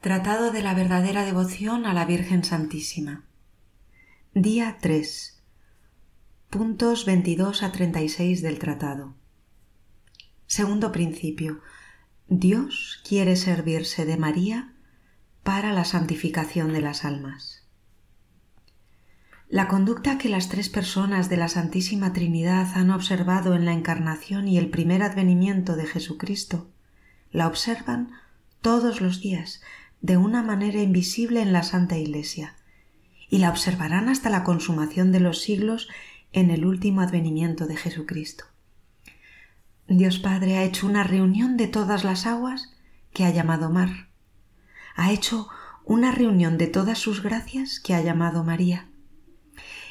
Tratado de la verdadera devoción a la Virgen Santísima. Día 3. Puntos 22 a 36 del tratado. Segundo principio. Dios quiere servirse de María para la santificación de las almas. La conducta que las tres personas de la Santísima Trinidad han observado en la encarnación y el primer advenimiento de Jesucristo, la observan todos los días de una manera invisible en la Santa Iglesia, y la observarán hasta la consumación de los siglos en el último advenimiento de Jesucristo. Dios Padre ha hecho una reunión de todas las aguas que ha llamado mar. Ha hecho una reunión de todas sus gracias que ha llamado María.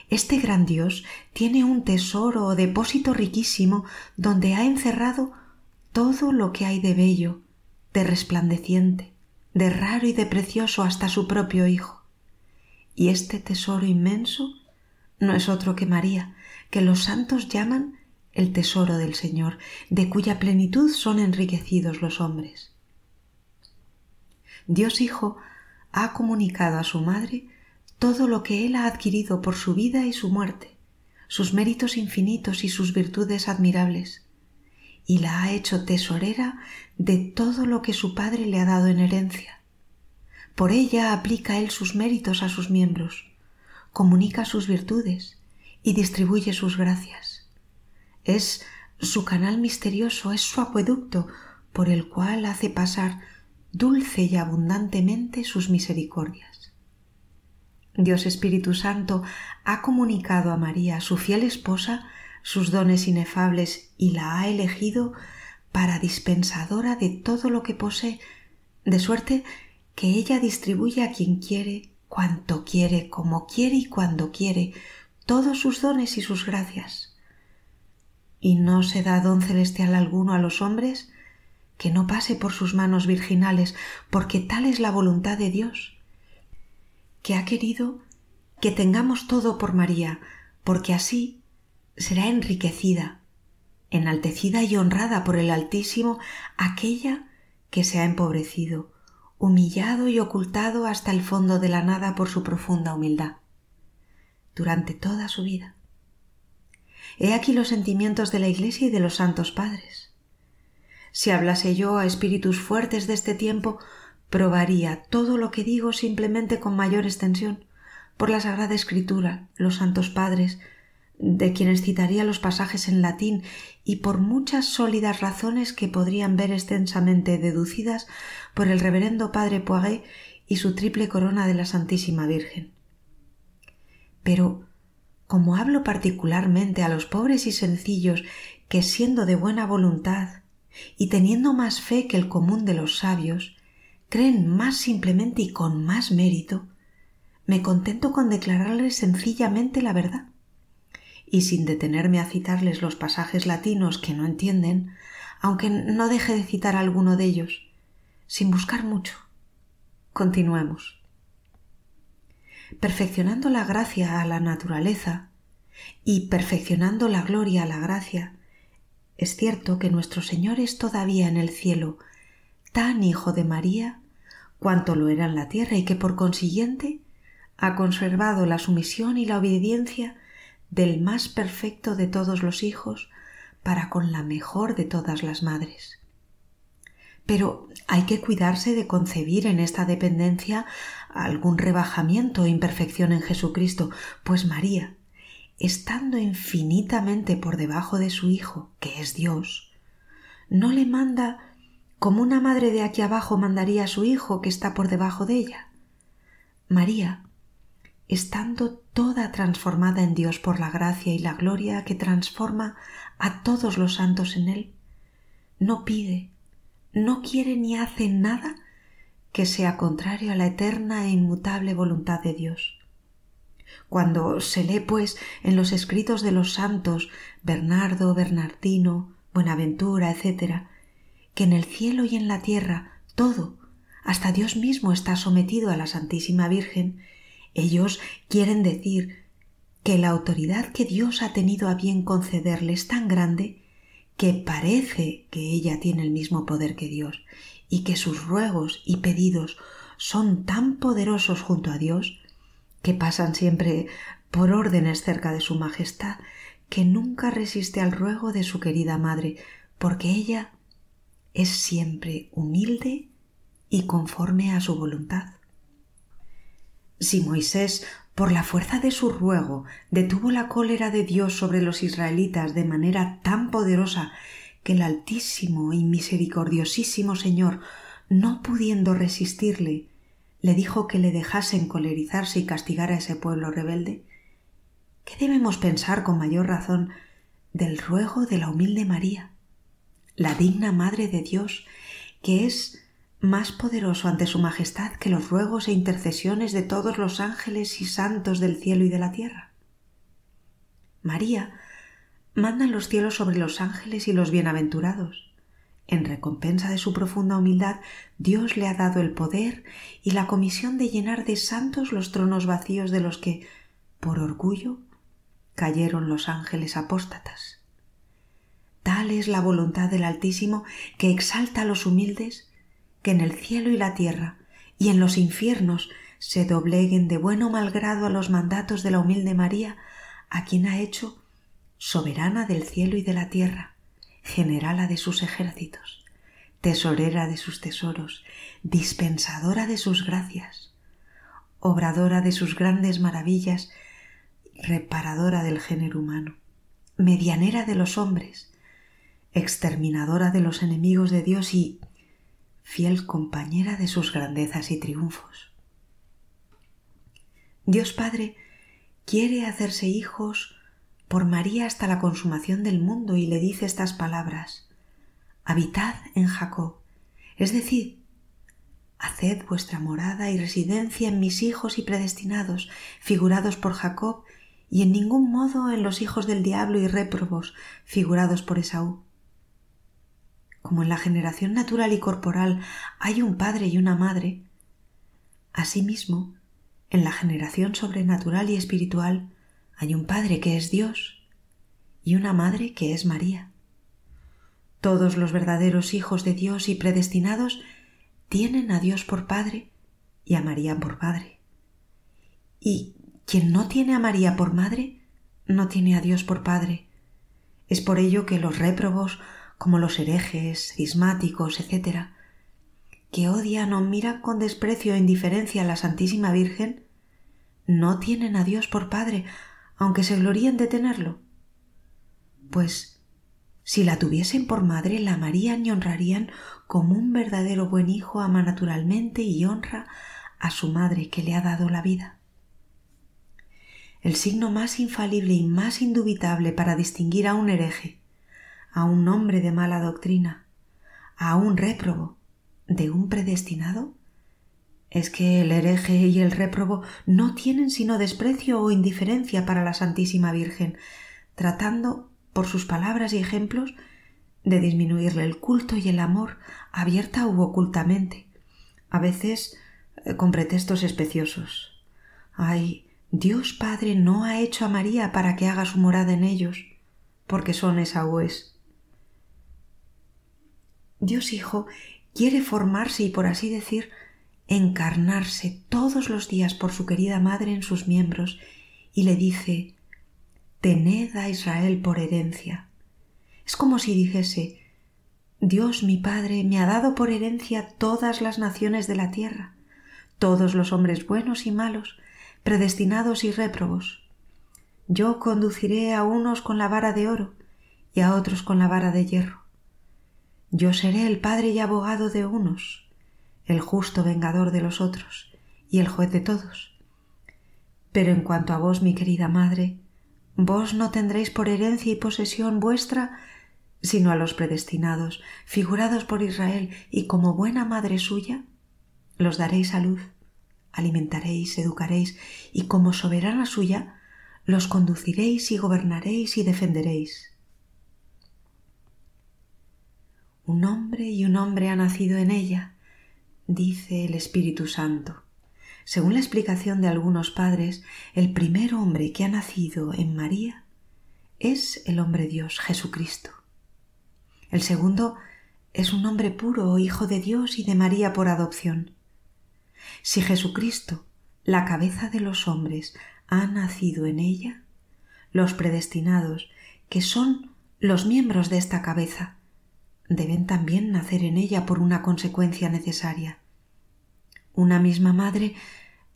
Este gran Dios tiene un tesoro o depósito riquísimo donde ha encerrado todo lo que hay de bello, de resplandeciente, de raro y de precioso hasta su propio Hijo. Y este tesoro inmenso no es otro que María, que los santos llaman el tesoro del Señor, de cuya plenitud son enriquecidos los hombres. Dios Hijo ha comunicado a su Madre todo lo que Él ha adquirido por su vida y su muerte, sus méritos infinitos y sus virtudes admirables, y la ha hecho tesorera de todo lo que su Padre le ha dado en herencia. Por ella aplica Él sus méritos a sus miembros, comunica sus virtudes y distribuye sus gracias. Es su canal misterioso, es su acueducto por el cual hace pasar dulce y abundantemente sus misericordias. Dios Espíritu Santo ha comunicado a María, su fiel esposa, sus dones inefables y la ha elegido para dispensadora de todo lo que posee, de suerte que ella distribuye a quien quiere, cuanto quiere, como quiere y cuando quiere, todos sus dones y sus gracias. ¿Y no se da don celestial alguno a los hombres que no pase por sus manos virginales, porque tal es la voluntad de Dios, que ha querido que tengamos todo por María, porque así será enriquecida, enaltecida y honrada por el Altísimo aquella que se ha empobrecido, humillado y ocultado hasta el fondo de la nada por su profunda humildad, durante toda su vida. He aquí los sentimientos de la Iglesia y de los santos padres. Si hablase yo a espíritus fuertes de este tiempo, probaría todo lo que digo simplemente con mayor extensión, por la Sagrada Escritura, los santos padres, de quienes citaría los pasajes en latín y por muchas sólidas razones que podrían ver extensamente deducidas por el reverendo padre Poiret y su triple corona de la Santísima Virgen. Pero, como hablo particularmente a los pobres y sencillos que siendo de buena voluntad y teniendo más fe que el común de los sabios, creen más simplemente y con más mérito, me contento con declararles sencillamente la verdad y sin detenerme a citarles los pasajes latinos que no entienden, aunque no deje de citar alguno de ellos, sin buscar mucho. Continuemos. Perfeccionando la gracia a la naturaleza y perfeccionando la gloria a la gracia, es cierto que nuestro Señor es todavía en el cielo tan hijo de María cuanto lo era en la tierra y que por consiguiente ha conservado la sumisión y la obediencia del más perfecto de todos los hijos para con la mejor de todas las madres. Pero hay que cuidarse de concebir en esta dependencia algún rebajamiento o imperfección en Jesucristo, pues María, estando infinitamente por debajo de su Hijo, que es Dios, no le manda como una madre de aquí abajo mandaría a su Hijo que está por debajo de ella. María, estando toda transformada en Dios por la gracia y la gloria que transforma a todos los santos en Él, no pide, no quiere ni hace nada que sea contrario a la eterna e inmutable voluntad de Dios. Cuando se lee, pues, en los escritos de los santos Bernardo, Bernardino, Buenaventura, etc., que en el cielo y en la tierra todo, hasta Dios mismo está sometido a la Santísima Virgen, ellos quieren decir que la autoridad que Dios ha tenido a bien concederle es tan grande que parece que ella tiene el mismo poder que Dios y que sus ruegos y pedidos son tan poderosos junto a Dios que pasan siempre por órdenes cerca de su Majestad, que nunca resiste al ruego de su querida madre, porque ella es siempre humilde y conforme a su voluntad. Si Moisés, por la fuerza de su ruego, detuvo la cólera de Dios sobre los israelitas de manera tan poderosa que el Altísimo y Misericordiosísimo Señor, no pudiendo resistirle, le dijo que le dejase encolerizarse y castigar a ese pueblo rebelde? ¿Qué debemos pensar con mayor razón del ruego de la humilde María, la digna Madre de Dios, que es más poderoso ante su Majestad que los ruegos e intercesiones de todos los ángeles y santos del cielo y de la tierra? María manda los cielos sobre los ángeles y los bienaventurados en recompensa de su profunda humildad, Dios le ha dado el poder y la comisión de llenar de santos los tronos vacíos de los que, por orgullo, cayeron los ángeles apóstatas. Tal es la voluntad del Altísimo que exalta a los humildes, que en el cielo y la tierra y en los infiernos se dobleguen de bueno mal grado a los mandatos de la humilde María, a quien ha hecho soberana del cielo y de la tierra generala de sus ejércitos, tesorera de sus tesoros, dispensadora de sus gracias, obradora de sus grandes maravillas, reparadora del género humano, medianera de los hombres, exterminadora de los enemigos de Dios y fiel compañera de sus grandezas y triunfos. Dios Padre quiere hacerse hijos por María hasta la consumación del mundo y le dice estas palabras Habitad en Jacob, es decir, haced vuestra morada y residencia en mis hijos y predestinados, figurados por Jacob, y en ningún modo en los hijos del diablo y réprobos, figurados por Esaú. Como en la generación natural y corporal hay un padre y una madre, asimismo, en la generación sobrenatural y espiritual hay un Padre que es Dios y una Madre que es María. Todos los verdaderos hijos de Dios y predestinados tienen a Dios por Padre y a María por Padre. Y quien no tiene a María por Madre, no tiene a Dios por Padre. Es por ello que los réprobos, como los herejes, cismáticos, etc., que odian o miran con desprecio e indiferencia a la Santísima Virgen, no tienen a Dios por Padre, aunque se glorían de tenerlo? Pues si la tuviesen por madre, la amarían y honrarían como un verdadero buen hijo ama naturalmente y honra a su madre que le ha dado la vida. El signo más infalible y más indubitable para distinguir a un hereje, a un hombre de mala doctrina, a un réprobo, de un predestinado, es que el hereje y el réprobo no tienen sino desprecio o indiferencia para la Santísima Virgen, tratando, por sus palabras y ejemplos, de disminuirle el culto y el amor, abierta u ocultamente, a veces eh, con pretextos especiosos. Ay, Dios Padre no ha hecho a María para que haga su morada en ellos, porque son esaúes. Dios Hijo quiere formarse y, por así decir, encarnarse todos los días por su querida madre en sus miembros y le dice Tened a Israel por herencia. Es como si dijese Dios mi Padre me ha dado por herencia todas las naciones de la tierra, todos los hombres buenos y malos, predestinados y réprobos. Yo conduciré a unos con la vara de oro y a otros con la vara de hierro. Yo seré el Padre y abogado de unos, el justo vengador de los otros y el juez de todos. Pero en cuanto a vos, mi querida madre, vos no tendréis por herencia y posesión vuestra sino a los predestinados, figurados por Israel, y como buena madre suya, los daréis a luz, alimentaréis, educaréis, y como soberana suya, los conduciréis y gobernaréis y defenderéis. Un hombre y un hombre ha nacido en ella, dice el Espíritu Santo. Según la explicación de algunos padres, el primer hombre que ha nacido en María es el hombre Dios, Jesucristo. El segundo es un hombre puro, hijo de Dios y de María por adopción. Si Jesucristo, la cabeza de los hombres, ha nacido en ella, los predestinados, que son los miembros de esta cabeza, deben también nacer en ella por una consecuencia necesaria. Una misma madre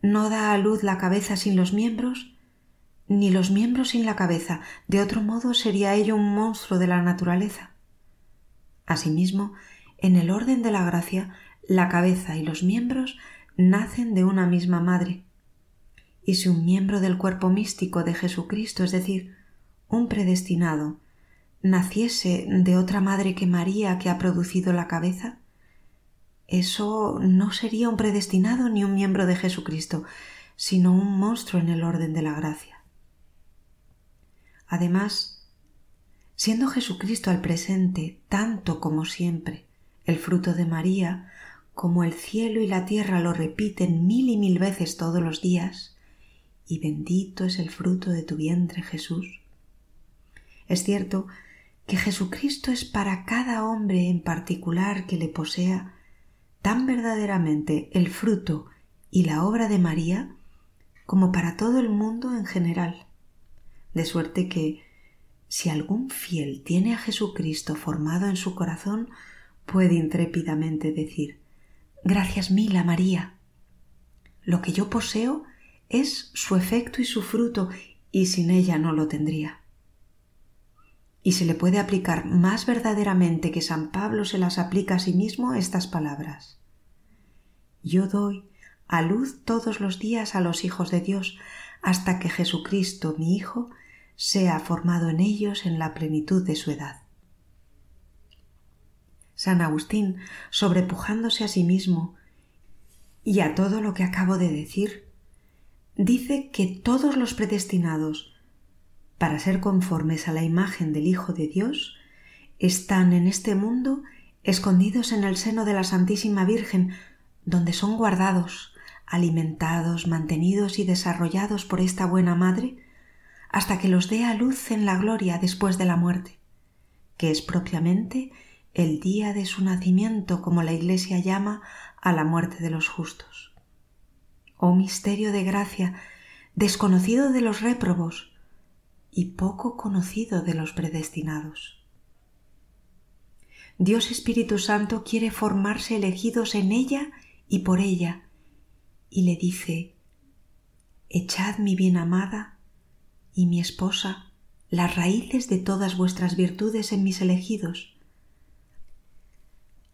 no da a luz la cabeza sin los miembros, ni los miembros sin la cabeza, de otro modo sería ello un monstruo de la naturaleza. Asimismo, en el orden de la gracia, la cabeza y los miembros nacen de una misma madre. Y si un miembro del cuerpo místico de Jesucristo, es decir, un predestinado, naciese de otra madre que María que ha producido la cabeza, eso no sería un predestinado ni un miembro de Jesucristo, sino un monstruo en el orden de la gracia. Además, siendo Jesucristo al presente tanto como siempre el fruto de María, como el cielo y la tierra lo repiten mil y mil veces todos los días, y bendito es el fruto de tu vientre Jesús. Es cierto que Jesucristo es para cada hombre en particular que le posea tan verdaderamente el fruto y la obra de María como para todo el mundo en general. De suerte que si algún fiel tiene a Jesucristo formado en su corazón, puede intrépidamente decir Gracias mil a María. Lo que yo poseo es su efecto y su fruto, y sin ella no lo tendría. Y se le puede aplicar más verdaderamente que San Pablo se las aplica a sí mismo estas palabras. Yo doy a luz todos los días a los hijos de Dios, hasta que Jesucristo, mi Hijo, sea formado en ellos en la plenitud de su edad. San Agustín, sobrepujándose a sí mismo y a todo lo que acabo de decir, dice que todos los predestinados para ser conformes a la imagen del Hijo de Dios están en este mundo escondidos en el seno de la Santísima Virgen, donde son guardados, alimentados, mantenidos y desarrollados por esta buena Madre, hasta que los dé a luz en la gloria después de la muerte, que es propiamente el día de su nacimiento, como la Iglesia llama a la muerte de los justos. Oh misterio de gracia, desconocido de los réprobos y poco conocido de los predestinados. Dios Espíritu Santo quiere formarse elegidos en ella y por ella, y le dice, Echad mi bien amada y mi esposa las raíces de todas vuestras virtudes en mis elegidos,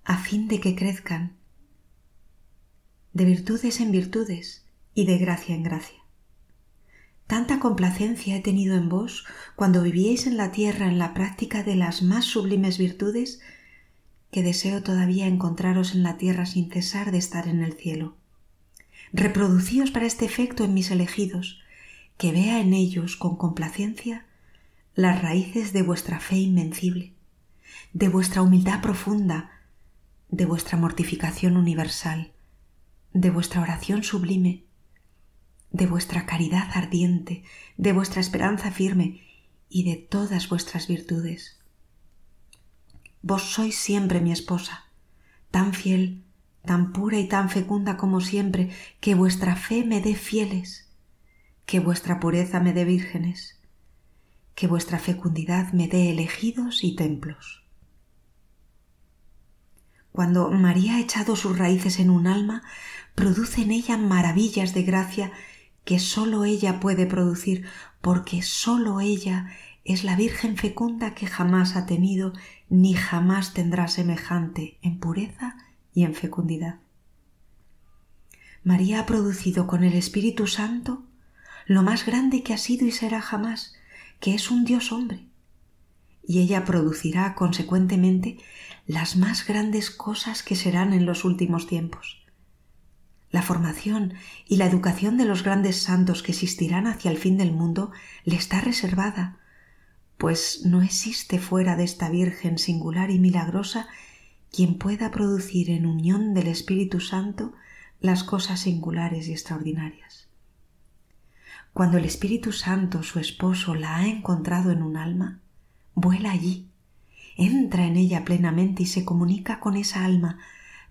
a fin de que crezcan de virtudes en virtudes y de gracia en gracia. Tanta complacencia he tenido en vos cuando vivíais en la tierra en la práctica de las más sublimes virtudes, que deseo todavía encontraros en la tierra sin cesar de estar en el cielo. Reproducíos para este efecto en mis elegidos, que vea en ellos con complacencia las raíces de vuestra fe invencible, de vuestra humildad profunda, de vuestra mortificación universal, de vuestra oración sublime, de vuestra caridad ardiente, de vuestra esperanza firme y de todas vuestras virtudes. Vos sois siempre mi esposa, tan fiel, tan pura y tan fecunda como siempre, que vuestra fe me dé fieles, que vuestra pureza me dé vírgenes, que vuestra fecundidad me dé elegidos y templos. Cuando María ha echado sus raíces en un alma, produce en ella maravillas de gracia que sólo ella puede producir, porque sólo ella es la Virgen fecunda que jamás ha tenido ni jamás tendrá semejante en pureza y en fecundidad. María ha producido con el Espíritu Santo lo más grande que ha sido y será jamás, que es un Dios hombre, y ella producirá consecuentemente las más grandes cosas que serán en los últimos tiempos. La formación y la educación de los grandes santos que existirán hacia el fin del mundo le está reservada, pues no existe fuera de esta Virgen singular y milagrosa quien pueda producir en unión del Espíritu Santo las cosas singulares y extraordinarias. Cuando el Espíritu Santo, su esposo, la ha encontrado en un alma, vuela allí entra en ella plenamente y se comunica con esa alma,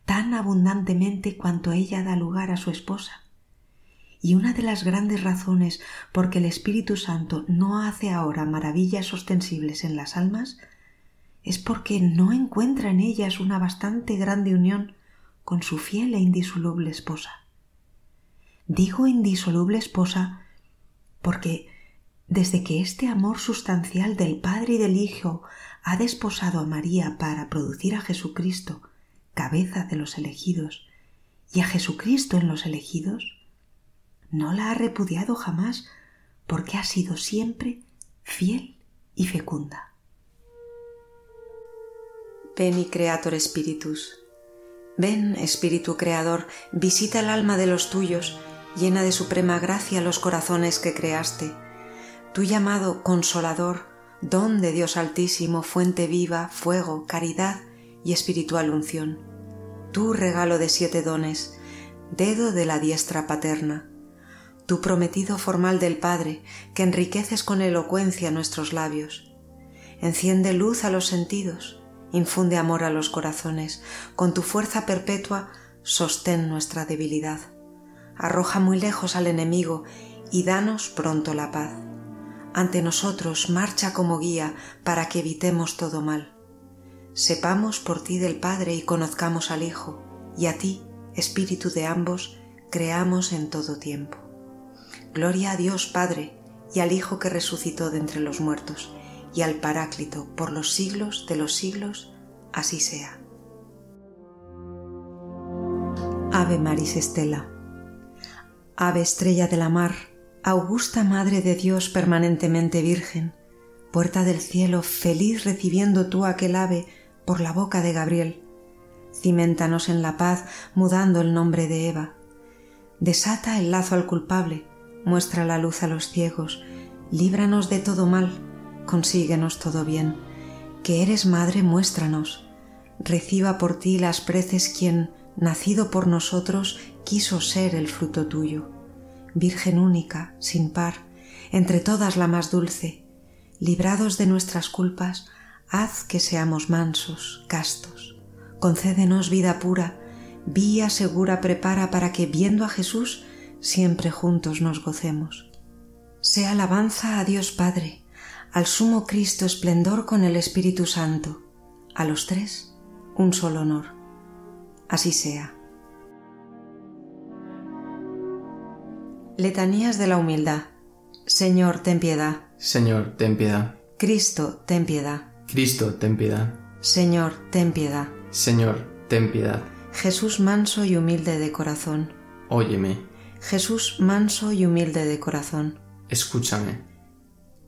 tan abundantemente cuanto ella da lugar a su esposa. Y una de las grandes razones por que el Espíritu Santo no hace ahora maravillas ostensibles en las almas es porque no encuentra en ellas una bastante grande unión con su fiel e indisoluble esposa. Digo indisoluble esposa porque desde que este amor sustancial del Padre y del Hijo ha desposado a María para producir a Jesucristo, cabeza de los elegidos, y a Jesucristo en los elegidos, no la ha repudiado jamás porque ha sido siempre fiel y fecunda. Ven y Creator Spiritus. Ven, Espíritu Creador, visita el alma de los tuyos, llena de suprema gracia los corazones que creaste. Tu llamado Consolador, don de Dios Altísimo, fuente viva, fuego, caridad y espiritual unción. Tu regalo de siete dones, dedo de la diestra paterna, tu prometido formal del Padre, que enriqueces con elocuencia nuestros labios. Enciende luz a los sentidos, infunde amor a los corazones, con tu fuerza perpetua sostén nuestra debilidad. Arroja muy lejos al enemigo y danos pronto la paz. Ante nosotros marcha como guía para que evitemos todo mal. Sepamos por ti del Padre y conozcamos al Hijo, y a ti, Espíritu de ambos, creamos en todo tiempo. Gloria a Dios Padre y al Hijo que resucitó de entre los muertos y al Paráclito por los siglos de los siglos, así sea. Ave Maris Estela. Ave estrella de la mar, augusta Madre de Dios permanentemente Virgen, puerta del cielo, feliz recibiendo tú aquel ave por la boca de Gabriel. Cimentanos en la paz, mudando el nombre de Eva. Desata el lazo al culpable, muestra la luz a los ciegos, líbranos de todo mal, consíguenos todo bien. Que eres madre, muéstranos. Reciba por ti las preces quien, nacido por nosotros, quiso ser el fruto tuyo. Virgen única, sin par, entre todas la más dulce, librados de nuestras culpas, haz que seamos mansos, castos. Concédenos vida pura, vía segura prepara para que, viendo a Jesús, siempre juntos nos gocemos. Sea alabanza a Dios Padre, al Sumo Cristo esplendor con el Espíritu Santo, a los tres un solo honor. Así sea. Letanías de la Humildad. Señor, ten piedad. Señor, ten piedad. Cristo, ten piedad. Cristo, ten piedad. Señor, ten piedad. Señor, ten piedad. Jesús manso y humilde de corazón. Óyeme. Jesús manso y humilde de corazón. Escúchame.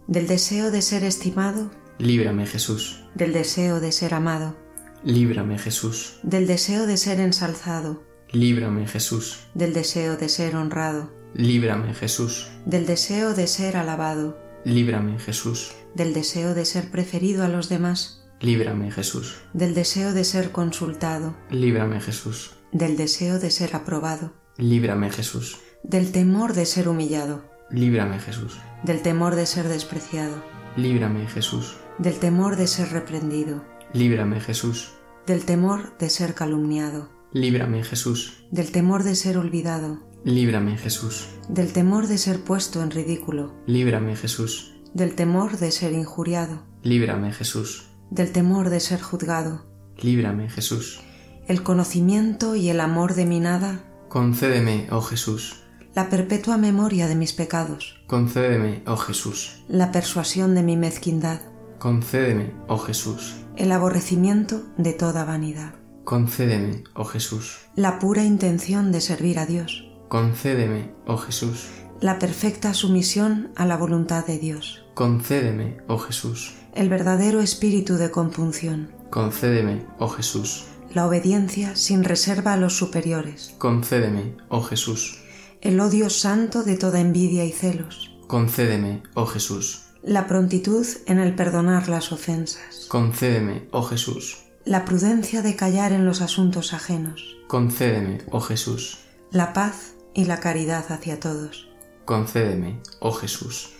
Del deseo de ser estimado. Líbrame, Jesús. Del deseo de ser amado. Líbrame, Jesús. Del deseo de ser ensalzado. Líbrame, Jesús. Del deseo de ser honrado. Líbrame, Jesús. Del deseo de ser alabado. Líbrame, Jesús. Del deseo de ser preferido a los demás. Líbrame, Jesús. Del deseo de ser consultado. Líbrame, Jesús. Del deseo de ser aprobado. Líbrame, Jesús. Del temor de ser humillado. Líbrame, Jesús. Del temor de ser despreciado. Líbrame, Jesús. Del temor de ser reprendido. Líbrame, Jesús. Del temor de ser calumniado. Líbrame, Jesús. Del temor de ser olvidado. Líbrame, Jesús. Del temor de ser puesto en ridículo. Líbrame, Jesús. Del temor de ser injuriado. Líbrame, Jesús. Del temor de ser juzgado. Líbrame, Jesús. El conocimiento y el amor de mi nada. Concédeme, oh Jesús. La perpetua memoria de mis pecados. Concédeme, oh Jesús. La persuasión de mi mezquindad. Concédeme, oh Jesús. El aborrecimiento de toda vanidad. Concédeme, oh Jesús. La pura intención de servir a Dios. Concédeme, oh Jesús. La perfecta sumisión a la voluntad de Dios. Concédeme, oh Jesús. El verdadero espíritu de compunción. Concédeme, oh Jesús. La obediencia sin reserva a los superiores. Concédeme, oh Jesús. El odio santo de toda envidia y celos. Concédeme, oh Jesús. La prontitud en el perdonar las ofensas. Concédeme, oh Jesús. La prudencia de callar en los asuntos ajenos. Concédeme, oh Jesús. La paz y la caridad hacia todos. Concédeme, oh Jesús.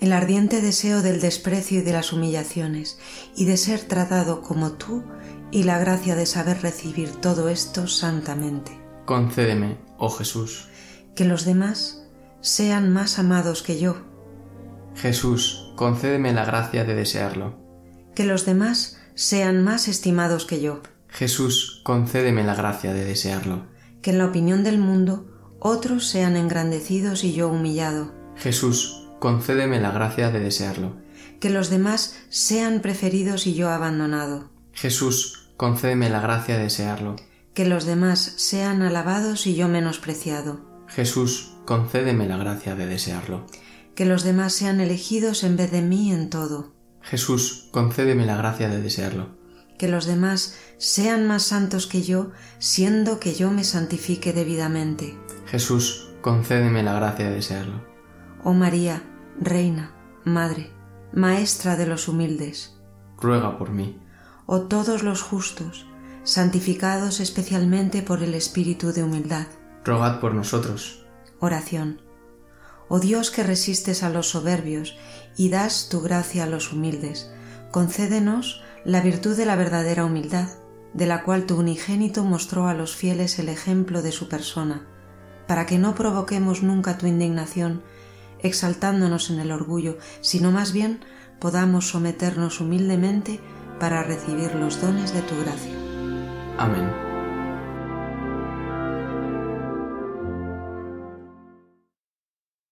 El ardiente deseo del desprecio y de las humillaciones, y de ser tratado como tú y la gracia de saber recibir todo esto santamente. Concédeme, oh Jesús. Que los demás sean más amados que yo. Jesús, concédeme la gracia de desearlo. Que los demás sean más estimados que yo. Jesús, concédeme la gracia de desearlo. Que en la opinión del mundo otros sean engrandecidos y yo humillado. Jesús, concédeme la gracia de desearlo. Que los demás sean preferidos y yo abandonado. Jesús, concédeme la gracia de desearlo. Que los demás sean alabados y yo menospreciado. Jesús, concédeme la gracia de desearlo. Que los demás sean elegidos en vez de mí en todo. Jesús, concédeme la gracia de desearlo. Que los demás sean más santos que yo, siendo que yo me santifique debidamente. Jesús, concédeme la gracia de desearlo. Oh María, Reina, Madre, Maestra de los humildes, ruega por mí. Oh todos los justos, santificados especialmente por el Espíritu de humildad, rogad por nosotros. Oración. Oh Dios que resistes a los soberbios y das tu gracia a los humildes, concédenos la virtud de la verdadera humildad, de la cual tu unigénito mostró a los fieles el ejemplo de su persona, para que no provoquemos nunca tu indignación, exaltándonos en el orgullo, sino más bien podamos someternos humildemente para recibir los dones de tu gracia. Amén.